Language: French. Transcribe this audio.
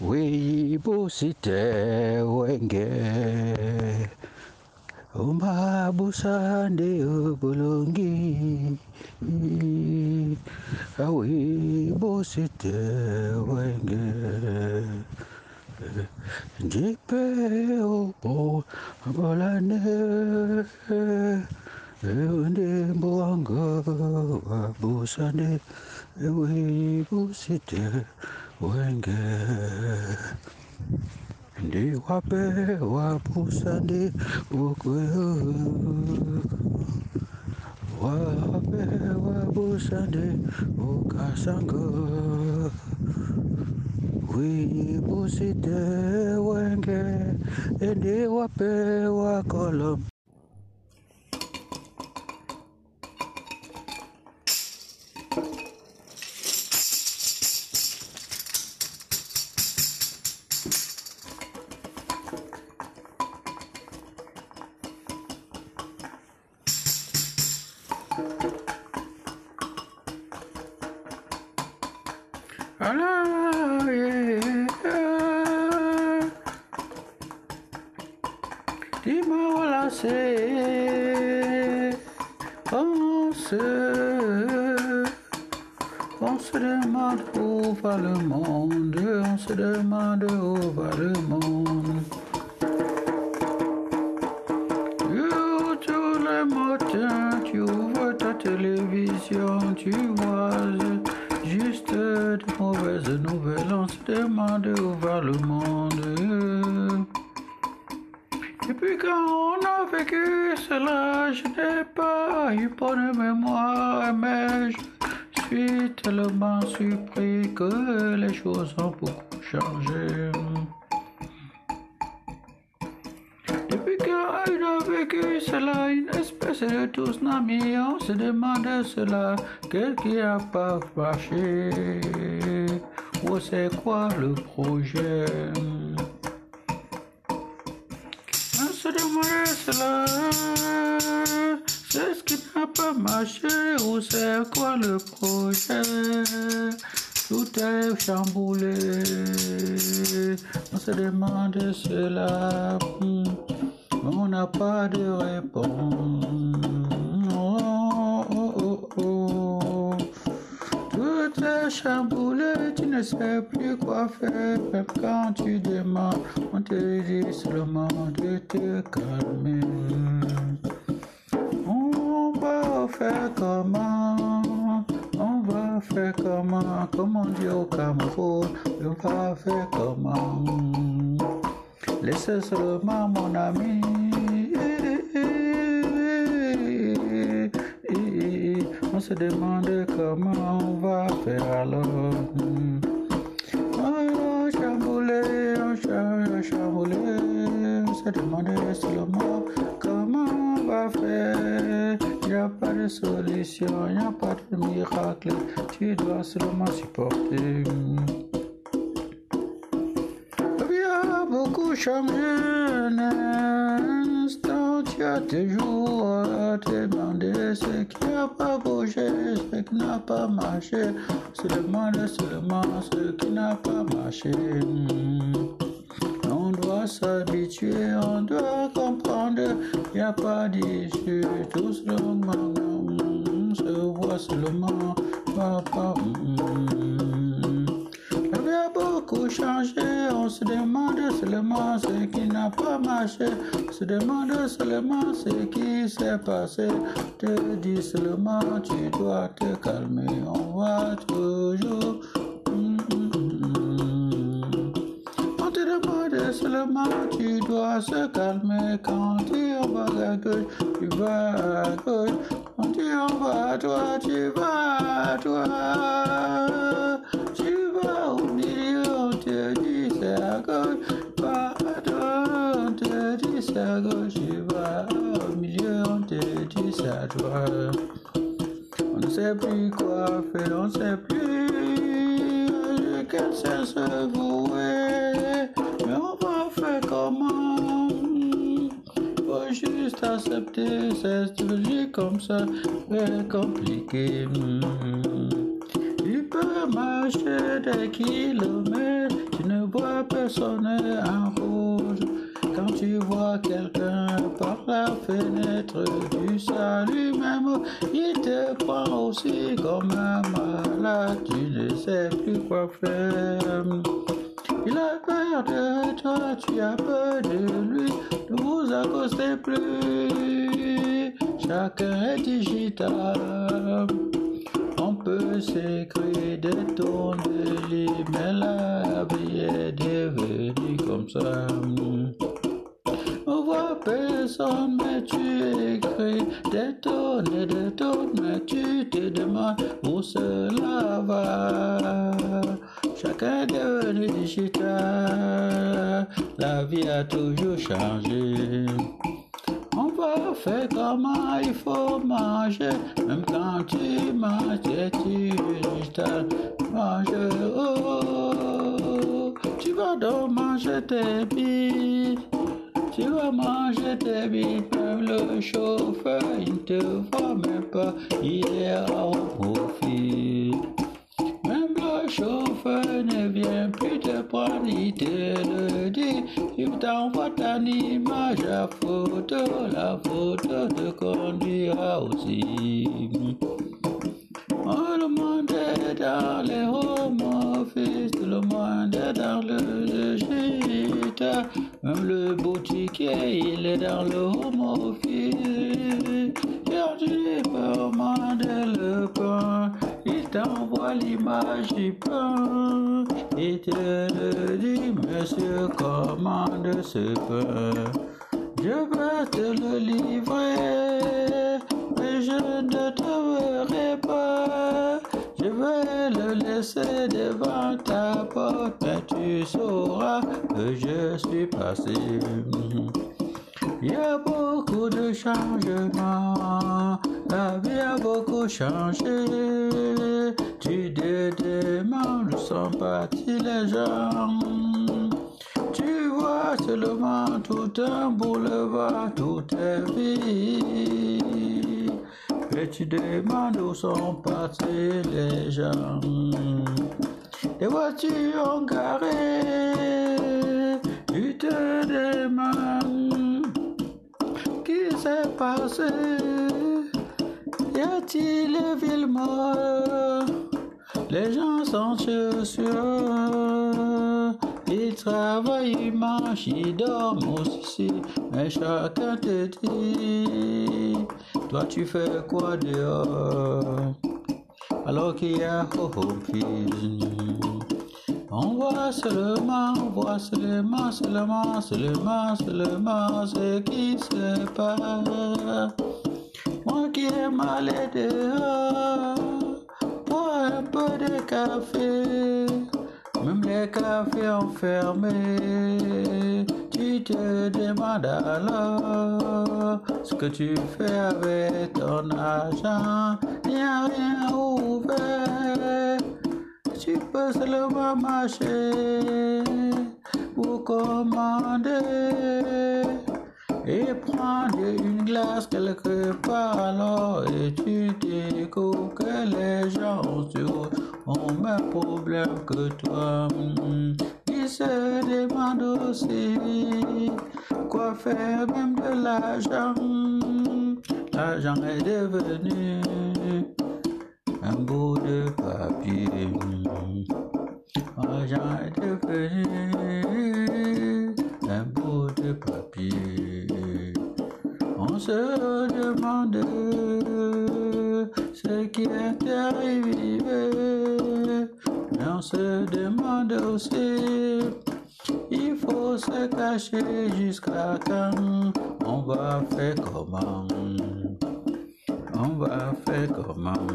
weyibusite wenge. Umabusande ubulungi awuyibusite wenge. Bolane. ubo abalane undembo ndi wabusande. Awuyibusite wenge wenge. Ndiwape wapusandi ukweyo wape wapusandi ukasango. Wibusite wenge ndiwape wakolom Dis-moi voilà c'est on se on se demande où va le monde. On se demande où va le monde nouvelles on se demande où le monde et puis quand on a vécu cela, je n'ai pas eu bonne mémoire, mais je suis tellement surpris que les choses ont beaucoup changé. Vécu cela, une espèce de tous nami, on se demande cela, qui a pas marché? Ou c'est quoi le projet? On se demande cela, c'est ce qui n'a pas marché ou c'est quoi le projet? Tout est chamboulé, on se demande cela, on n'a pas de réponse. Oh, oh, oh. Tout est chamboulé, tu ne sais plus quoi faire. Même quand tu demandes, on te dit seulement de te calmer. On va faire comment? On va faire comment? Comme on dit au Cameroun, on va faire comment Laissez seulement mon ami. On se demande comment on va faire alors. Oh, chamboulé, on cha- chamboulé, on se demande seulement comment on va faire. N'y a pas de solution, n'y a pas de miracle. Tu dois seulement supporter. Un instant. Tu as toujours à te demander ce qui n'a pas bougé, ce qui n'a pas marché. Se demande seulement ce qui n'a pas marché. On doit s'habituer, on doit comprendre. N'y a pas d'issue, tout seulement. On se voit seulement. Papa, vie a beaucoup changé, on se demande seulement ce qui n'a pas marché, on se demande seulement ce qui s'est passé, te dis seulement tu dois te calmer, on va toujours. On te demande seulement tu dois se calmer quand tu vas à gauche, tu vas à gauche, quand tu vas à droite, tu vas à droite. Gauche, tu au milieu, on te dit c'est à droite. On ne sait plus quoi faire, on ne sait plus quel sens se vouer. Mais on va faire comment Faut juste accepter, c'est comme ça, très compliqué. Il peut marcher des kilomètres, tu ne vois personne en rouge. Quand tu vois quelqu'un par la fenêtre du salut même, il te prend aussi comme un malade, tu ne sais plus quoi faire. Il a peur de toi, tu as peur de lui, ne vous accostez plus. Chacun est digital. On peut s'écrire des tons de lit, mais la vie est devenue comme ça. Mais tu écris des tonnes et des tonnes, mais tu te demandes où cela va. Chacun est devenu digital, la vie a toujours changé. On va faire comment il faut manger, même quand tu manges, tu digital. Mange, oh, tu vas donc manger tes billes. Tu vas manger tes billes, même le chauffeur, il te voit même pas, il est en profit. Même le chauffeur ne vient plus te prendre, il te le dit. Il t'envoie ta image à photo, la photo te conduira aussi. Le monde est dans les home office, tout le monde est dans le gîte. Même le boutiquier, il est dans le home office. Quand tu le pain, il t'envoie l'image du pain. Il te le dit, monsieur, commande ce pain. Je vais te le livrer, verrai pas. Je vais le laisser devant ta porte, mais tu sauras que je suis passé. Il y a beaucoup de changements, la vie a beaucoup changé. Tu te demandes où les gens. Tu vois seulement tout un boulevard, tout est vide. Et tu demandes où sont partis les gens. Les voitures ont garé. Tu te demandes qui s'est passé. Y a-t-il les villes mortes? Les gens sont eux. Ils mangent, ils dorment aussi. Mais chacun te dit, toi tu fais quoi dehors? Alors qu'il y a home On voit seulement, on voit seulement, seulement, seulement, seulement ce qui se passe. Moi qui aime aller dehors, boire un peu de café. Même les cafés ont fermé. Tu te demandes alors ce que tu fais avec ton argent. Il n'y a rien ouvert. Tu peux seulement marcher pour commander et prendre une glace quelque part alors et tu découvres que les gens ont même problème que toi. Ils se demandent aussi quoi faire même de l'argent. L'argent est devenu un bout de papier. L'argent est devenu un bout de papier. On se demande ce qui est arrivé, se demande aussi, il faut se cacher jusqu'à quand on va faire comment, on va faire comment?